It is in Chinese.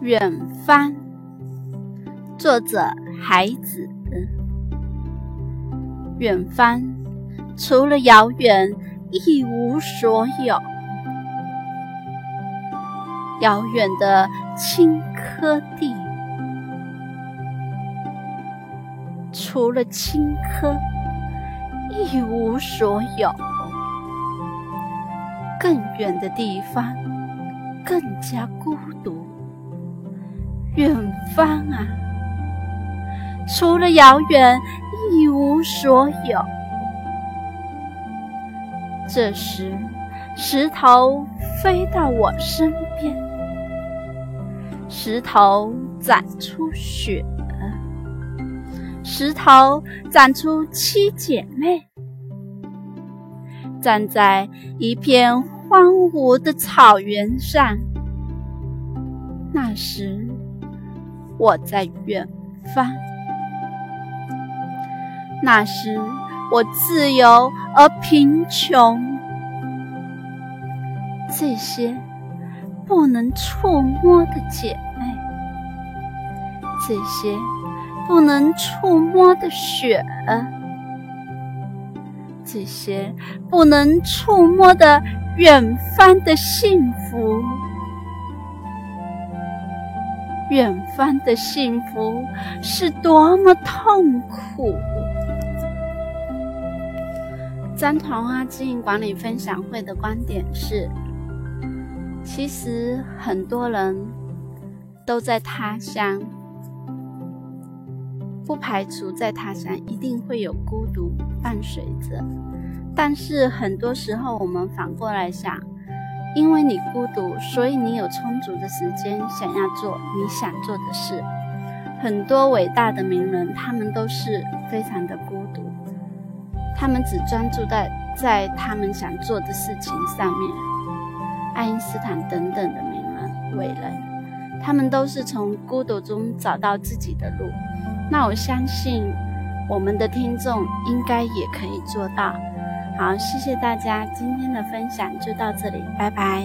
远方，作者海子。远方，除了遥远，一无所有。遥远的青稞地，除了青稞，一无所有。更远的地方，更加孤独。远方啊，除了遥远，一无所有。这时，石头飞到我身边，石头长出雪，石头长出七姐妹，站在一片荒芜的草原上。那时。我在远方，那时我自由而贫穷，这些不能触摸的姐妹，这些不能触摸的雪，这些不能触摸的远方的幸福。远方的幸福是多么痛苦！张团花经营管理分享会的观点是：其实很多人都在他乡，不排除在他乡一定会有孤独伴随着，但是很多时候我们反过来想。因为你孤独，所以你有充足的时间想要做你想做的事。很多伟大的名人，他们都是非常的孤独，他们只专注在在他们想做的事情上面。爱因斯坦等等的名人伟人，他们都是从孤独中找到自己的路。那我相信，我们的听众应该也可以做到。好，谢谢大家，今天的分享就到这里，拜拜。